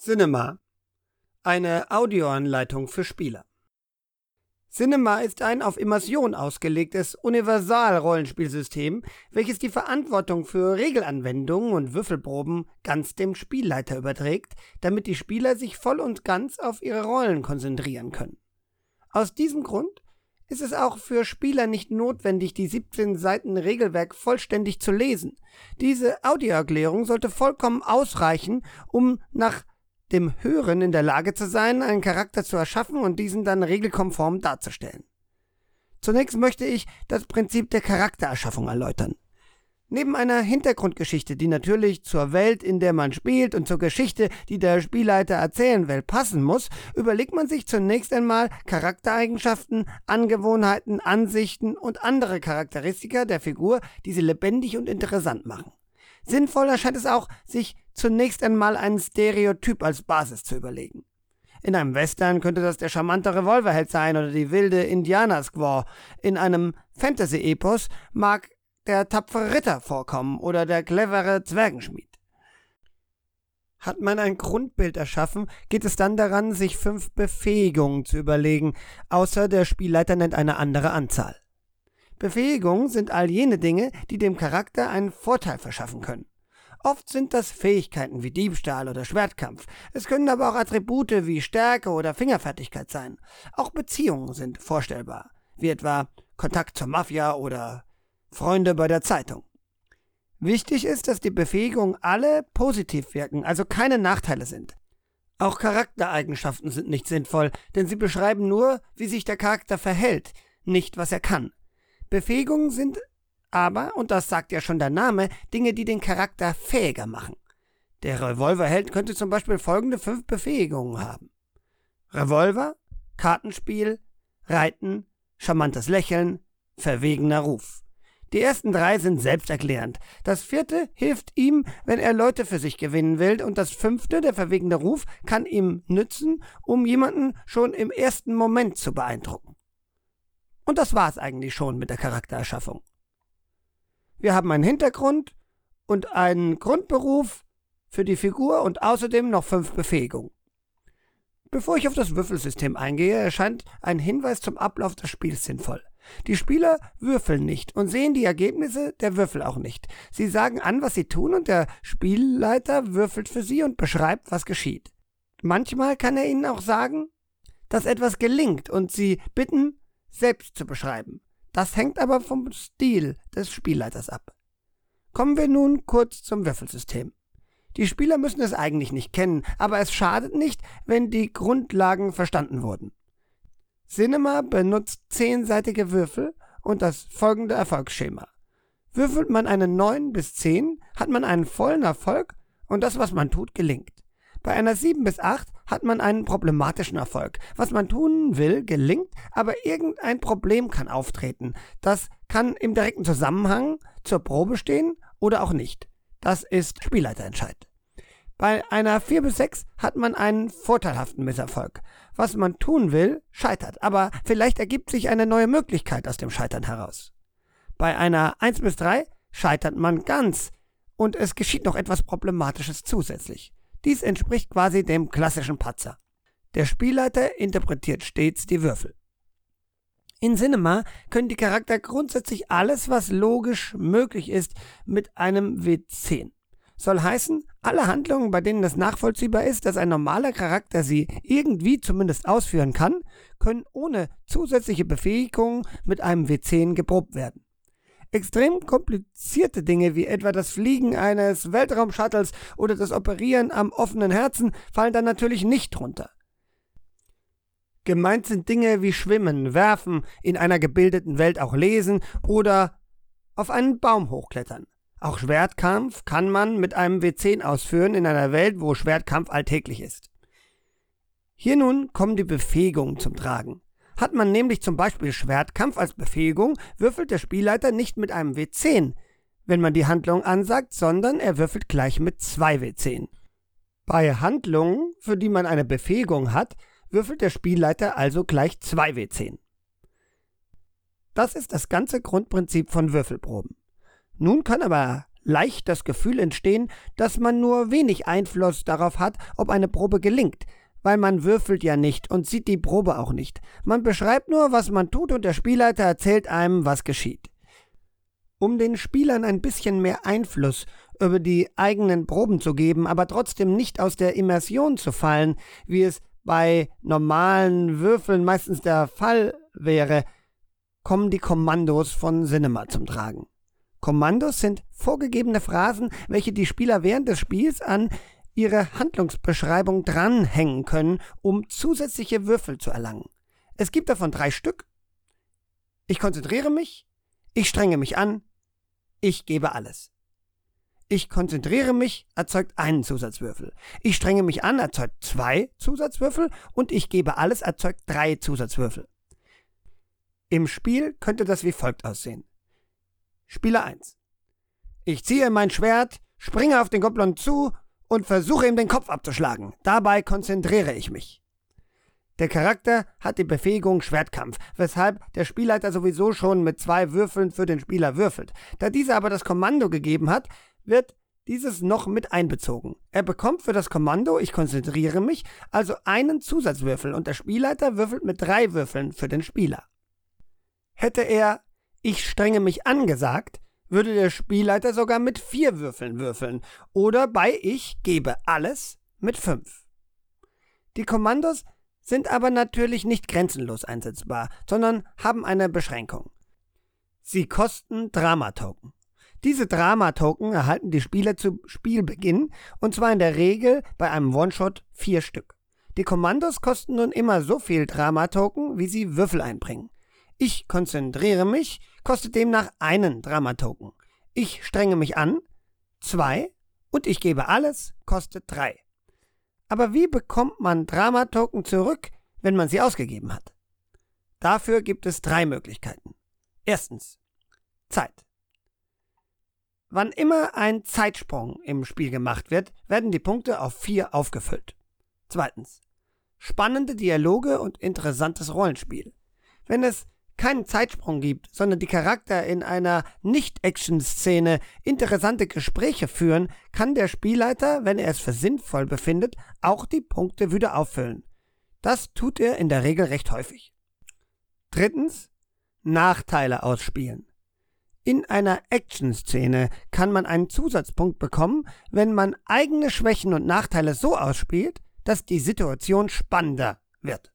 Cinema. Eine Audioanleitung für Spieler. Cinema ist ein auf Immersion ausgelegtes Universal-Rollenspielsystem, welches die Verantwortung für Regelanwendungen und Würfelproben ganz dem Spielleiter überträgt, damit die Spieler sich voll und ganz auf ihre Rollen konzentrieren können. Aus diesem Grund ist es auch für Spieler nicht notwendig, die 17 Seiten Regelwerk vollständig zu lesen. Diese Audioerklärung sollte vollkommen ausreichen, um nach dem Hören in der Lage zu sein, einen Charakter zu erschaffen und diesen dann regelkonform darzustellen. Zunächst möchte ich das Prinzip der Charaktererschaffung erläutern. Neben einer Hintergrundgeschichte, die natürlich zur Welt, in der man spielt und zur Geschichte, die der Spielleiter erzählen will, passen muss, überlegt man sich zunächst einmal Charaktereigenschaften, Angewohnheiten, Ansichten und andere Charakteristika der Figur, die sie lebendig und interessant machen. Sinnvoll erscheint es auch, sich zunächst einmal einen Stereotyp als Basis zu überlegen. In einem Western könnte das der charmante Revolverheld sein oder die wilde Indianer-Squaw. In einem Fantasy-Epos mag der tapfere Ritter vorkommen oder der clevere Zwergenschmied. Hat man ein Grundbild erschaffen, geht es dann daran, sich fünf Befähigungen zu überlegen, außer der Spielleiter nennt eine andere Anzahl. Befähigungen sind all jene Dinge, die dem Charakter einen Vorteil verschaffen können. Oft sind das Fähigkeiten wie Diebstahl oder Schwertkampf. Es können aber auch Attribute wie Stärke oder Fingerfertigkeit sein. Auch Beziehungen sind vorstellbar, wie etwa Kontakt zur Mafia oder Freunde bei der Zeitung. Wichtig ist, dass die Befähigungen alle positiv wirken, also keine Nachteile sind. Auch Charaktereigenschaften sind nicht sinnvoll, denn sie beschreiben nur, wie sich der Charakter verhält, nicht was er kann. Befähigungen sind aber, und das sagt ja schon der Name, Dinge, die den Charakter fähiger machen. Der Revolverheld könnte zum Beispiel folgende fünf Befähigungen haben. Revolver, Kartenspiel, Reiten, charmantes Lächeln, verwegener Ruf. Die ersten drei sind selbsterklärend. Das vierte hilft ihm, wenn er Leute für sich gewinnen will, und das fünfte, der verwegene Ruf, kann ihm nützen, um jemanden schon im ersten Moment zu beeindrucken. Und das war's eigentlich schon mit der Charaktererschaffung. Wir haben einen Hintergrund und einen Grundberuf für die Figur und außerdem noch fünf Befähigungen. Bevor ich auf das Würfelsystem eingehe, erscheint ein Hinweis zum Ablauf des Spiels sinnvoll. Die Spieler würfeln nicht und sehen die Ergebnisse der Würfel auch nicht. Sie sagen an, was sie tun und der Spielleiter würfelt für sie und beschreibt, was geschieht. Manchmal kann er ihnen auch sagen, dass etwas gelingt und sie bitten, selbst zu beschreiben. Das hängt aber vom Stil des Spielleiters ab. Kommen wir nun kurz zum Würfelsystem. Die Spieler müssen es eigentlich nicht kennen, aber es schadet nicht, wenn die Grundlagen verstanden wurden. Cinema benutzt zehnseitige Würfel und das folgende Erfolgsschema. Würfelt man eine 9 bis 10, hat man einen vollen Erfolg und das, was man tut, gelingt. Bei einer 7 bis 8 hat man einen problematischen Erfolg. Was man tun will, gelingt, aber irgendein Problem kann auftreten. Das kann im direkten Zusammenhang zur Probe stehen oder auch nicht. Das ist Spielleiterentscheid. Bei einer 4 bis 6 hat man einen vorteilhaften Misserfolg. Was man tun will, scheitert, aber vielleicht ergibt sich eine neue Möglichkeit aus dem Scheitern heraus. Bei einer 1 bis 3 scheitert man ganz und es geschieht noch etwas Problematisches zusätzlich. Dies entspricht quasi dem klassischen Patzer. Der Spielleiter interpretiert stets die Würfel. In Cinema können die Charakter grundsätzlich alles, was logisch möglich ist, mit einem W10 soll heißen, alle Handlungen, bei denen es nachvollziehbar ist, dass ein normaler Charakter sie irgendwie zumindest ausführen kann, können ohne zusätzliche Befähigungen mit einem W10 geprobt werden. Extrem komplizierte Dinge wie etwa das Fliegen eines Weltraumshuttles oder das Operieren am offenen Herzen fallen dann natürlich nicht drunter. Gemeint sind Dinge wie Schwimmen, Werfen, in einer gebildeten Welt auch lesen oder auf einen Baum hochklettern. Auch Schwertkampf kann man mit einem W10 ausführen in einer Welt, wo Schwertkampf alltäglich ist. Hier nun kommen die Befähigungen zum Tragen. Hat man nämlich zum Beispiel Schwertkampf als Befähigung, würfelt der Spielleiter nicht mit einem W10, wenn man die Handlung ansagt, sondern er würfelt gleich mit zwei W10. Bei Handlungen, für die man eine Befähigung hat, würfelt der Spielleiter also gleich zwei W10. Das ist das ganze Grundprinzip von Würfelproben. Nun kann aber leicht das Gefühl entstehen, dass man nur wenig Einfluss darauf hat, ob eine Probe gelingt, weil man würfelt ja nicht und sieht die Probe auch nicht. Man beschreibt nur, was man tut und der Spielleiter erzählt einem, was geschieht. Um den Spielern ein bisschen mehr Einfluss über die eigenen Proben zu geben, aber trotzdem nicht aus der Immersion zu fallen, wie es bei normalen Würfeln meistens der Fall wäre, kommen die Kommandos von Cinema zum Tragen. Kommandos sind vorgegebene Phrasen, welche die Spieler während des Spiels an ihre Handlungsbeschreibung dranhängen können, um zusätzliche Würfel zu erlangen. Es gibt davon drei Stück. Ich konzentriere mich, ich strenge mich an, ich gebe alles. Ich konzentriere mich, erzeugt einen Zusatzwürfel. Ich strenge mich an, erzeugt zwei Zusatzwürfel und ich gebe alles, erzeugt drei Zusatzwürfel. Im Spiel könnte das wie folgt aussehen. Spieler 1. Ich ziehe mein Schwert, springe auf den Goblin zu und versuche ihm den Kopf abzuschlagen. Dabei konzentriere ich mich. Der Charakter hat die Befähigung Schwertkampf, weshalb der Spielleiter sowieso schon mit zwei Würfeln für den Spieler würfelt. Da dieser aber das Kommando gegeben hat, wird dieses noch mit einbezogen. Er bekommt für das Kommando Ich konzentriere mich also einen Zusatzwürfel und der Spielleiter würfelt mit drei Würfeln für den Spieler. Hätte er Ich strenge mich angesagt, würde der Spielleiter sogar mit vier Würfeln würfeln oder bei Ich gebe alles mit fünf. Die Kommandos sind aber natürlich nicht grenzenlos einsetzbar, sondern haben eine Beschränkung. Sie kosten Dramatoken. Diese Drama-Token erhalten die Spieler zu Spielbeginn und zwar in der Regel bei einem One-Shot vier Stück. Die Kommandos kosten nun immer so viel Drama-Token, wie sie Würfel einbringen. Ich konzentriere mich kostet demnach einen Drama-Token. Ich strenge mich an, zwei und ich gebe alles kostet drei. Aber wie bekommt man Drama-Token zurück, wenn man sie ausgegeben hat? Dafür gibt es drei Möglichkeiten. Erstens Zeit. Wann immer ein Zeitsprung im Spiel gemacht wird, werden die Punkte auf vier aufgefüllt. Zweitens. Spannende Dialoge und interessantes Rollenspiel. Wenn es keinen Zeitsprung gibt, sondern die Charakter in einer Nicht-Action-Szene interessante Gespräche führen, kann der Spielleiter, wenn er es für sinnvoll befindet, auch die Punkte wieder auffüllen. Das tut er in der Regel recht häufig. Drittens. Nachteile ausspielen. In einer Action-Szene kann man einen Zusatzpunkt bekommen, wenn man eigene Schwächen und Nachteile so ausspielt, dass die Situation spannender wird.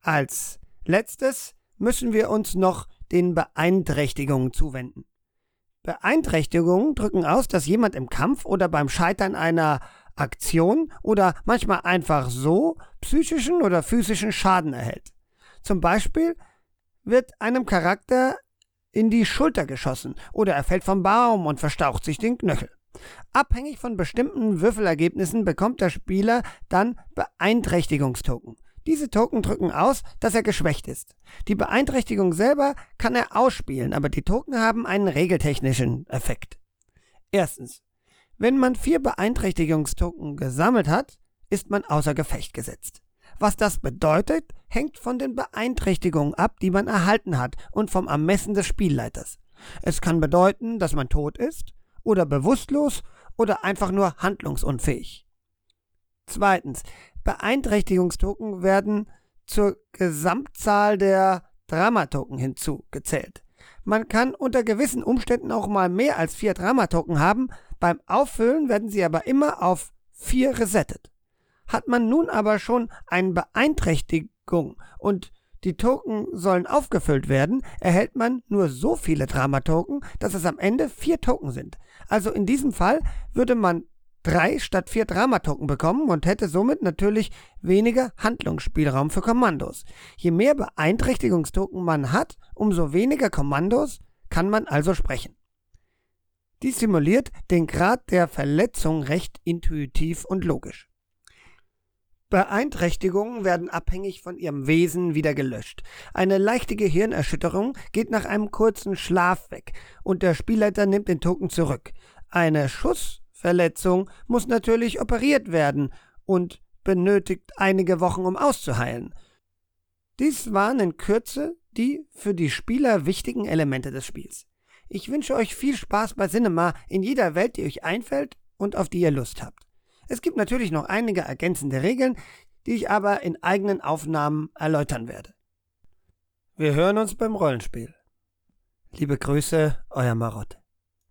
Als letztes müssen wir uns noch den Beeinträchtigungen zuwenden. Beeinträchtigungen drücken aus, dass jemand im Kampf oder beim Scheitern einer Aktion oder manchmal einfach so psychischen oder physischen Schaden erhält. Zum Beispiel wird einem Charakter in die Schulter geschossen oder er fällt vom Baum und verstaucht sich den Knöchel. Abhängig von bestimmten Würfelergebnissen bekommt der Spieler dann Beeinträchtigungstoken. Diese Token drücken aus, dass er geschwächt ist. Die Beeinträchtigung selber kann er ausspielen, aber die Token haben einen regeltechnischen Effekt. Erstens. Wenn man vier Beeinträchtigungstoken gesammelt hat, ist man außer Gefecht gesetzt. Was das bedeutet, hängt von den Beeinträchtigungen ab, die man erhalten hat und vom Ermessen des Spielleiters. Es kann bedeuten, dass man tot ist oder bewusstlos oder einfach nur handlungsunfähig. Zweitens, Beeinträchtigungstoken werden zur Gesamtzahl der Dramatoken hinzugezählt. Man kann unter gewissen Umständen auch mal mehr als vier Dramatoken haben, beim Auffüllen werden sie aber immer auf vier resettet. Hat man nun aber schon eine Beeinträchtigung und die Token sollen aufgefüllt werden, erhält man nur so viele Dramatoken, dass es am Ende vier Token sind. Also in diesem Fall würde man drei statt vier Dramatoken bekommen und hätte somit natürlich weniger Handlungsspielraum für Kommandos. Je mehr Beeinträchtigungstoken man hat, umso weniger Kommandos kann man also sprechen. Dies simuliert den Grad der Verletzung recht intuitiv und logisch. Beeinträchtigungen werden abhängig von ihrem Wesen wieder gelöscht. Eine leichte Gehirnerschütterung geht nach einem kurzen Schlaf weg und der Spielleiter nimmt den Token zurück. Eine Schussverletzung muss natürlich operiert werden und benötigt einige Wochen, um auszuheilen. Dies waren in Kürze die für die Spieler wichtigen Elemente des Spiels. Ich wünsche euch viel Spaß bei Cinema in jeder Welt, die euch einfällt und auf die ihr Lust habt. Es gibt natürlich noch einige ergänzende Regeln, die ich aber in eigenen Aufnahmen erläutern werde. Wir hören uns beim Rollenspiel. Liebe Grüße, euer Marotte.